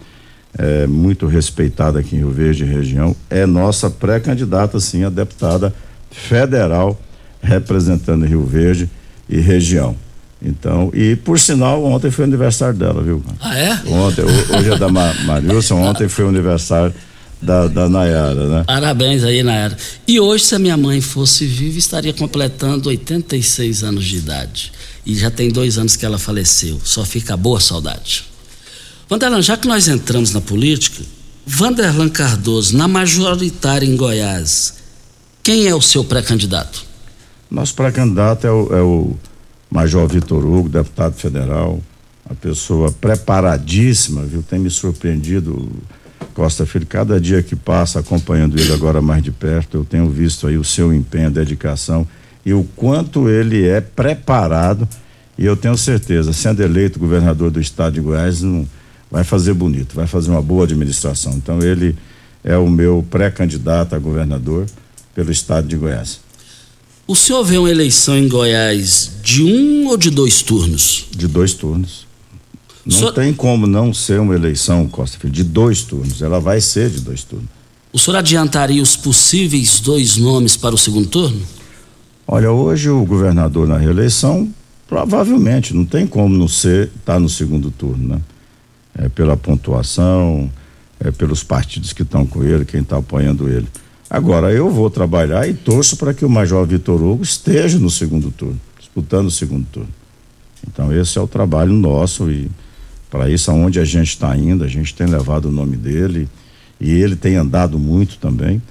S4: é muito respeitada aqui em Rio Verde, região, é nossa pré-candidata, sim, a deputada federal representando Rio Verde e região. Então, e por sinal, ontem foi o aniversário dela, viu?
S1: Ah, é?
S4: Ontem, hoje é da Marilson, ontem foi o aniversário da, da Nayara, né?
S1: Parabéns aí, Nayara. E hoje, se a minha mãe fosse viva, estaria completando 86 anos de idade. E já tem dois anos que ela faleceu. Só fica boa saudade. Vanderlan, já que nós entramos na política, Vanderlan Cardoso, na majoritária em Goiás, quem é o seu pré-candidato?
S4: Nosso pré-candidato é o, é o Major Vitor Hugo, deputado federal, uma pessoa preparadíssima, viu? Tem me surpreendido, Costa Filho, cada dia que passa acompanhando ele agora mais de perto, eu tenho visto aí o seu empenho, dedicação e o quanto ele é preparado e eu tenho certeza, sendo eleito governador do estado de Goiás, não, vai fazer bonito, vai fazer uma boa administração. Então ele é o meu pré-candidato a governador pelo estado de Goiás.
S1: O senhor vê uma eleição em Goiás de um ou de dois turnos?
S4: De dois turnos. Não senhor... tem como não ser uma eleição, Costa Filho, de dois turnos. Ela vai ser de dois turnos.
S1: O senhor adiantaria os possíveis dois nomes para o segundo turno?
S4: Olha, hoje o governador na reeleição, provavelmente, não tem como não ser, tá no segundo turno, né? É pela pontuação, é pelos partidos que estão com ele, quem está apoiando ele. Agora, eu vou trabalhar e torço para que o Major Vitor Hugo esteja no segundo turno, disputando o segundo turno. Então, esse é o trabalho nosso e para isso, aonde a gente está indo, a gente tem levado o nome dele e ele tem andado muito também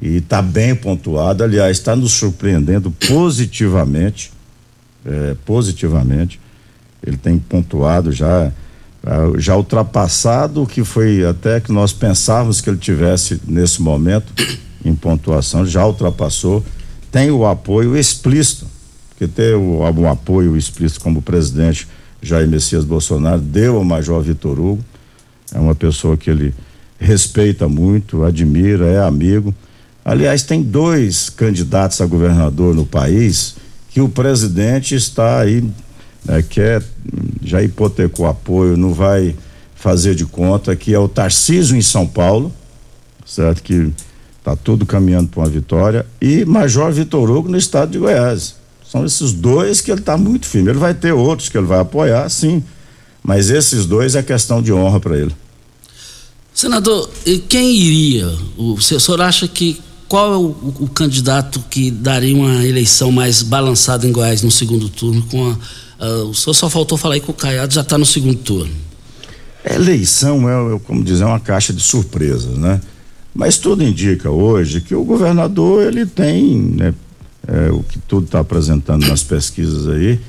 S4: e está bem pontuado. Aliás, está nos surpreendendo positivamente, é, positivamente. Ele tem pontuado já já ultrapassado o que foi até que nós pensávamos que ele tivesse nesse momento em pontuação, já ultrapassou, tem o apoio explícito, que tem o apoio explícito como o presidente Jair Messias Bolsonaro deu ao Major Vitor Hugo, é uma pessoa que ele respeita muito, admira, é amigo. Aliás, tem dois candidatos a governador no país que o presidente está aí, né, quer, já hipotecou apoio, não vai fazer de conta, que é o Tarcísio em São Paulo, certo? Que Está tudo caminhando para uma vitória. E Major Vitor Hugo no estado de Goiás. São esses dois que ele está muito firme. Ele vai ter outros que ele vai apoiar, sim. Mas esses dois é questão de honra para ele.
S1: Senador, quem iria? O, o senhor acha que qual é o, o, candidato que daria uma eleição mais balançada em Goiás no segundo turno? Com a, a, o senhor só faltou falar aí que o Caiado já está no segundo turno.
S4: eleição é, como dizer, uma caixa de surpresas, né? Mas tudo indica hoje que o governador ele tem, né, é, o que tudo está apresentando nas pesquisas aí,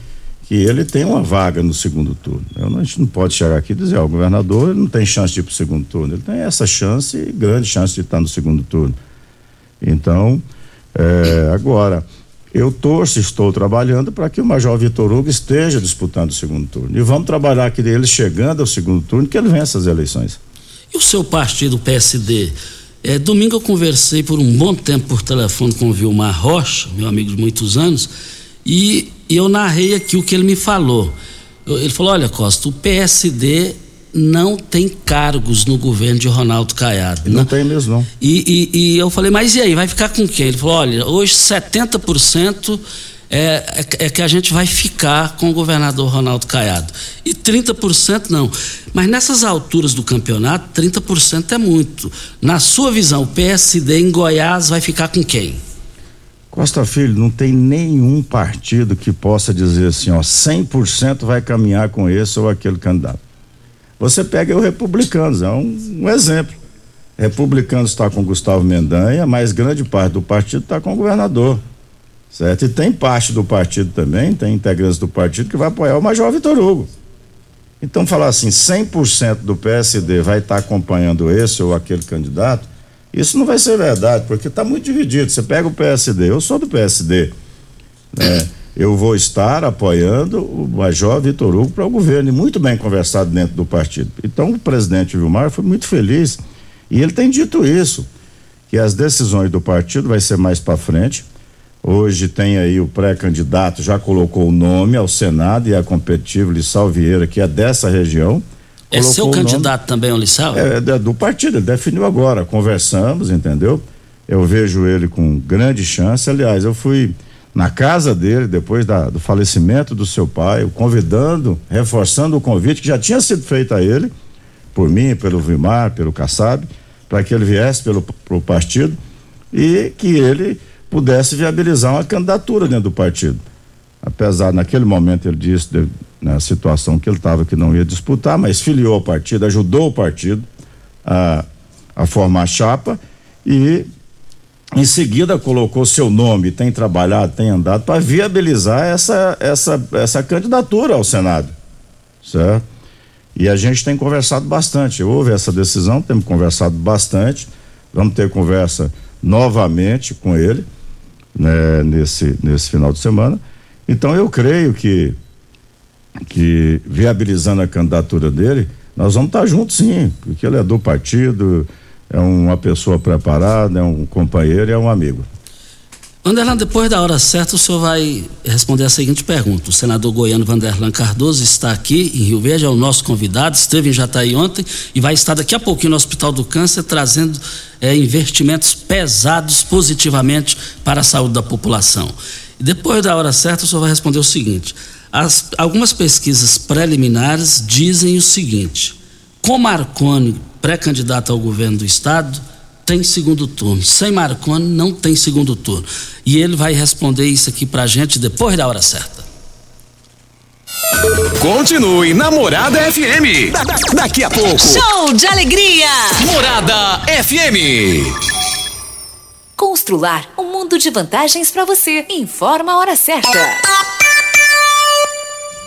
S4: que ele tem uma vaga no segundo turno. Eu não, a gente não pode chegar aqui e dizer, ó, o governador não tem chance de ir para o segundo turno. Ele tem essa chance, grande chance de estar no segundo turno. Então, é, agora, eu torço, estou trabalhando para que o Major Vitor Hugo esteja disputando o segundo turno. E vamos trabalhar que ele chegando ao segundo turno, que ele vença as eleições.
S1: E o seu partido, PSD, é, domingo eu conversei por um bom tempo por telefone com o Vilmar Rocha, meu amigo de muitos anos, e, e eu narrei aqui o que ele me falou. Eu, ele falou: olha, Costa, o PSD não tem cargos no governo de Ronaldo Caiado.
S4: Não, não tem mesmo, não.
S1: E, e, e, eu falei, mas e aí, vai ficar com quem? Ele falou, olha, hoje 70% é, é, que a gente vai ficar com o governador Ronaldo Caiado. E 30% não. Mas nessas alturas do campeonato, 30% é muito. Na sua visão, o PSD em Goiás vai ficar com quem?
S4: Costa Filho, não tem nenhum partido que possa dizer assim, ó, 100% vai caminhar com esse ou aquele candidato. Você pega o Republicanos, é um, um exemplo. Republicanos está com Gustavo Mendanha, mas grande parte do partido está com o governador. Certo? E tem parte do partido também, tem integrantes do partido que vai apoiar o Major Vitor Hugo. Então, falar assim, 100% do PSD vai estar tá acompanhando esse ou aquele candidato, isso não vai ser verdade, porque está muito dividido. Você pega o PSD, eu sou do PSD. Né? Eu vou estar apoiando o Major Vitor Hugo para o governo, e muito bem conversado dentro do partido. Então, o presidente Vilmar foi muito feliz, e ele tem dito isso, que as decisões do partido vai ser mais para frente Hoje tem aí o pré-candidato, já colocou o nome ao Senado e a competitivo Lissau Vieira, que é dessa região.
S1: É seu candidato também, o Lissau?
S4: É, é, do partido, ele definiu agora. Conversamos, entendeu? Eu vejo ele com grande chance. Aliás, eu fui na casa dele depois da, do falecimento do seu pai, convidando, reforçando o convite que já tinha sido feito a ele, por mim, pelo Vimar, pelo Kassab, para que ele viesse pelo pro partido e que ele pudesse viabilizar uma candidatura dentro do partido. Apesar, naquele momento, ele disse, de, na situação que ele estava, que não ia disputar, mas filiou ao partido, ajudou o partido a, a formar chapa e, em seguida, colocou seu nome, tem trabalhado, tem andado para viabilizar essa, essa, essa candidatura ao Senado. Certo? E a gente tem conversado bastante. Houve essa decisão, temos conversado bastante. Vamos ter conversa novamente com ele né, nesse, nesse final de semana. Então eu creio que, que viabilizando a candidatura dele, nós vamos estar juntos sim, porque ele é do partido, é uma pessoa preparada, é um companheiro, é um amigo.
S1: Vanderlan, depois da hora certa, o senhor vai responder a seguinte pergunta. O senador goiano Vanderlan Cardoso está aqui em Rio Verde, é o nosso convidado, esteve em Jataí ontem e vai estar daqui a pouquinho no Hospital do Câncer trazendo é, investimentos pesados positivamente para a saúde da população. E depois da hora certa, o senhor vai responder o seguinte: as, algumas pesquisas preliminares dizem o seguinte: com Marconi pré-candidato ao governo do estado tem segundo turno. Sem Marconi não tem segundo turno. E ele vai responder isso aqui pra gente depois da hora certa.
S3: Continue na Morada FM. Da, da, daqui a pouco.
S5: Show de alegria.
S3: Morada FM.
S5: Constrular um mundo de vantagens para você. Informa a hora certa.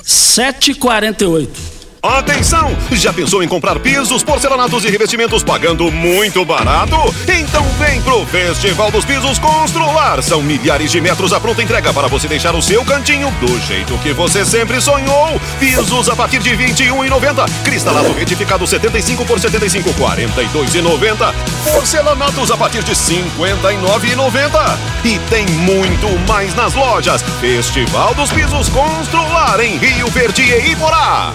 S1: 7h48.
S11: Atenção! Já pensou em comprar pisos, porcelanatos e revestimentos pagando muito barato? Então vem pro Festival dos Pisos Constrular. São milhares de metros à pronta entrega para você deixar o seu cantinho do jeito que você sempre sonhou. Pisos a partir de R$ 21,90. Cristalado retificado 75 por 75, R$ 42,90. Porcelanatos a partir de R$ 59,90. E tem muito mais nas lojas. Festival dos Pisos Constrular em Rio Verde e Iporá.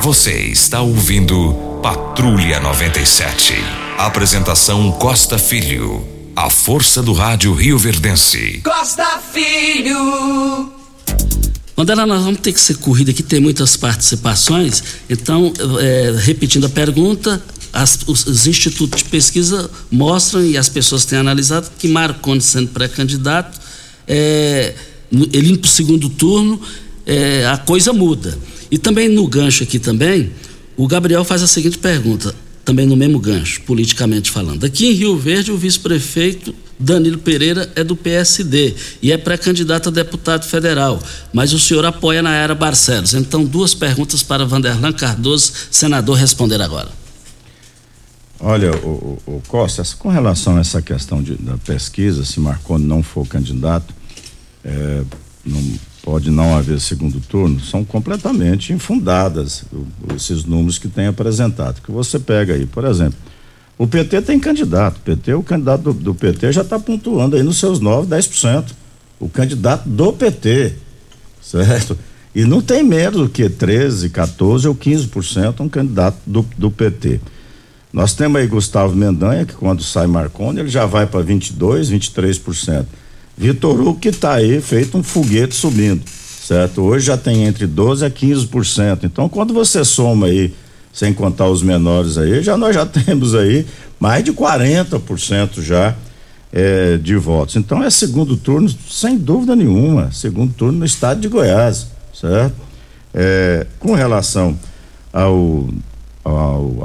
S3: Você está ouvindo Patrulha 97. Apresentação Costa Filho. A força do rádio Rio Verdense.
S2: Costa Filho.
S1: Mandela, nós vamos ter que ser corrida aqui, tem muitas participações. Então, é, repetindo a pergunta, as, os, os, institutos de pesquisa mostram e as pessoas têm analisado que Marconi, sendo pré-candidato, é, ele indo para o segundo turno, é, a coisa muda. E também no gancho aqui também, o Gabriel faz a seguinte pergunta, também no mesmo gancho, politicamente falando. Aqui em Rio Verde, o vice-prefeito Danilo Pereira é do PSD e é pré-candidato a deputado federal, mas o senhor apoia na era Barcelos. Então, duas perguntas para Vanderlan Cardoso, senador, responder agora.
S4: Olha, o, o, Costa, com relação a essa questão de, da pesquisa, se Marconi não for candidato, é, não pode não haver segundo turno, são completamente infundadas esses números que tem apresentado. Que você pega aí, por exemplo, o PT tem candidato. O PT, o candidato do, do PT já está pontuando aí nos seus 9, 10%. O candidato do PT, certo? E não tem menos do que 13, 14 ou 15% um candidato do, do PT. Nós temos aí Gustavo Mendanha, que quando sai Marconi, ele já vai para 22, 23%. Vitor Hugo, que está aí feito um foguete subindo, certo? Hoje já tem entre 12 a 15%. Então, quando você soma aí sem contar os menores aí, já nós já temos aí mais de 40% já é, de votos. Então é segundo turno, sem dúvida nenhuma, segundo turno no estado de Goiás, certo? É, com relação ao, a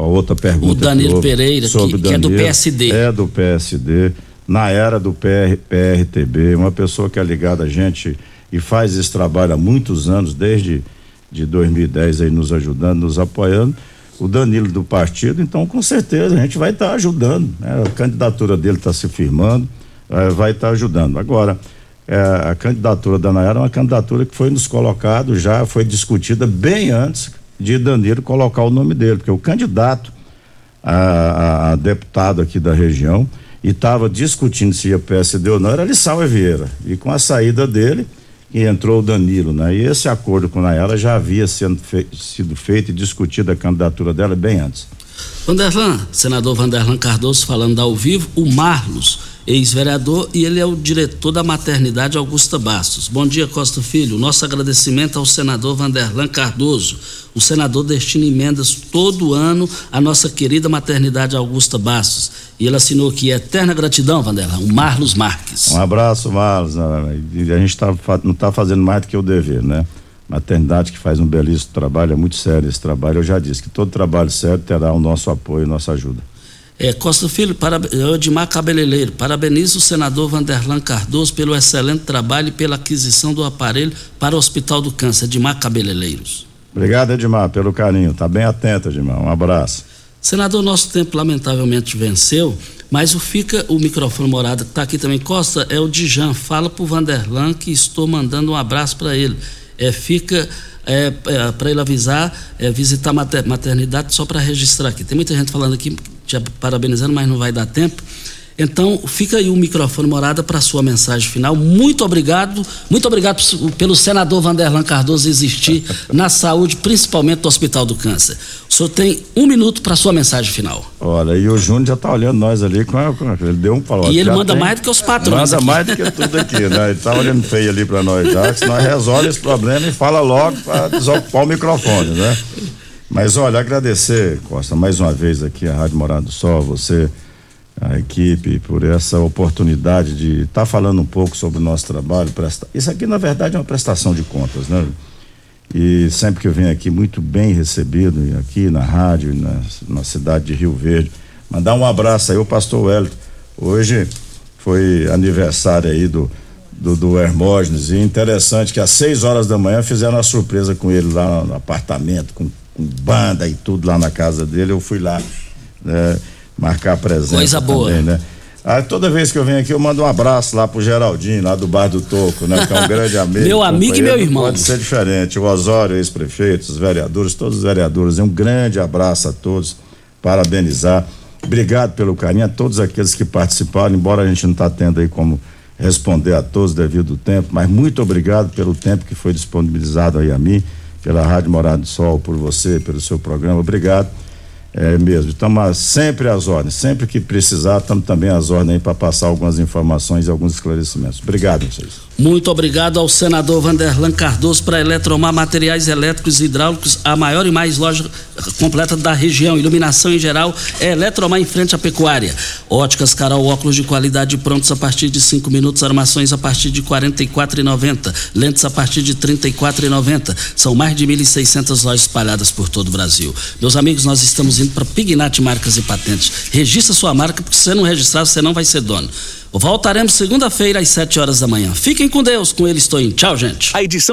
S4: outra pergunta.
S1: O Danilo Pereira,
S4: sobre
S1: que,
S4: Danilo,
S1: que é do PSD.
S4: É do PSD, na era do PR, PRTB, uma pessoa que é ligada a gente e faz esse trabalho há muitos anos, desde de 2010 aí nos ajudando, nos apoiando o Danilo do partido, então com certeza a gente vai estar tá ajudando. Né? A candidatura dele está se firmando, é, vai estar tá ajudando. Agora, é, a candidatura da Nayara é uma candidatura que foi nos colocado, já foi discutida bem antes de Danilo colocar o nome dele, porque o candidato a, a, a deputado aqui da região e estava discutindo se ia PSD ou não era Lissau Vieira. E com a saída dele, que entrou o Danilo, né? E esse acordo com a Nayara já havia fe sido feito e discutido a candidatura dela bem antes.
S1: Vanderlan, senador Vanderlan Cardoso falando ao vivo, o Marlos, ex-vereador, e ele é o diretor da maternidade Augusta Bastos. Bom dia, Costa Filho. Nosso agradecimento ao senador Vanderlan Cardoso. O senador destina emendas todo ano à nossa querida maternidade Augusta Bastos. E ele assinou aqui eterna gratidão, Vanderlan, o Marlos Marques.
S4: Um abraço, Marlos. A gente tá, não está fazendo mais do que o dever, né? maternidade que faz um belíssimo trabalho, é muito sério esse trabalho. Eu já disse que todo trabalho sério terá o nosso apoio, nossa ajuda.
S1: É, Costa Filho, para, Odimar Cabeleleiro, parabenizo o senador Vanderlan Cardoso pelo excelente trabalho e pela aquisição do aparelho para o Hospital do Câncer, Edmar Cabeleleiros.
S4: Obrigado, Edmar, pelo carinho. Tá bem atento, Edmar. Um abraço.
S1: Senador, nosso tempo lamentavelmente venceu, mas o fica o microfone morada que está aqui também, Costa, é o Dijan. Fala pro Vanderlan que estou mandando um abraço para ele é, fica é, é, para ele avisar, é, visitar mater, maternidade só para registrar aqui. Tem muita gente falando aqui, te parabenizando, mas não vai dar tempo. Então, fica aí o microfone morada para sua mensagem final. Muito obrigado, muito obrigado pelo senador Vanderlan Cardoso existir na saúde, principalmente do Hospital do Câncer. O senhor tem um minuto para sua mensagem final.
S4: Olha, e o Júnior já está olhando nós ali com, a, com a, ele deu um falou.
S1: E ele manda tem, mais do que os patrões.
S4: Manda aqui. mais do que tudo aqui, né? Ele está olhando feio ali para nós já, que nós resolve esse problema e fala logo para desocupar o microfone, né? Mas olha, agradecer, Costa, mais uma vez aqui a Rádio Morado do Sol, você a equipe por essa oportunidade de estar tá falando um pouco sobre o nosso trabalho. Presta... Isso aqui, na verdade, é uma prestação de contas, né? E sempre que eu venho aqui, muito bem recebido, aqui na rádio, na, na cidade de Rio Verde. Mandar um abraço aí ao pastor Wellington. Hoje foi aniversário aí do, do, do Hermógenes, e interessante que às 6 horas da manhã fizeram uma surpresa com ele lá no apartamento, com, com banda e tudo lá na casa dele. Eu fui lá. Né? Marcar a presença.
S1: Coisa boa.
S4: Também, né? Ah, toda vez que eu venho aqui, eu mando um abraço lá pro Geraldinho, lá do Bar do Toco, né? Que é um grande amigo.
S1: meu amigo e meu irmão.
S4: Pode ser diferente. O Osório, ex-prefeito, os vereadores, todos os vereadores. Um grande abraço a todos. Parabenizar. Obrigado pelo carinho a todos aqueles que participaram, embora a gente não está tendo aí como responder a todos devido ao tempo, mas muito obrigado pelo tempo que foi disponibilizado aí a mim, pela Rádio Morado do Sol, por você, pelo seu programa. Obrigado. É mesmo, estamos sempre às ordens, sempre que precisar, estamos também às ordens para passar algumas informações e alguns esclarecimentos. Obrigado, vocês.
S1: Muito obrigado ao senador Vanderlan Cardoso para Eletromar Materiais Elétricos e Hidráulicos, a maior e mais loja completa da região. Iluminação em geral é Eletromar em frente à pecuária. Óticas Carol, óculos de qualidade prontos a partir de 5 minutos, armações a partir de R$ 44,90, lentes a partir de R$ 34,90. São mais de 1.600 lojas espalhadas por todo o Brasil. Meus amigos, nós estamos indo para Pignat Marcas e Patentes. Registra sua marca, porque se você não registrar, você não vai ser dono. Voltaremos segunda-feira às 7 horas da manhã. Fiquem com Deus, com ele estou em. Tchau, gente. A edição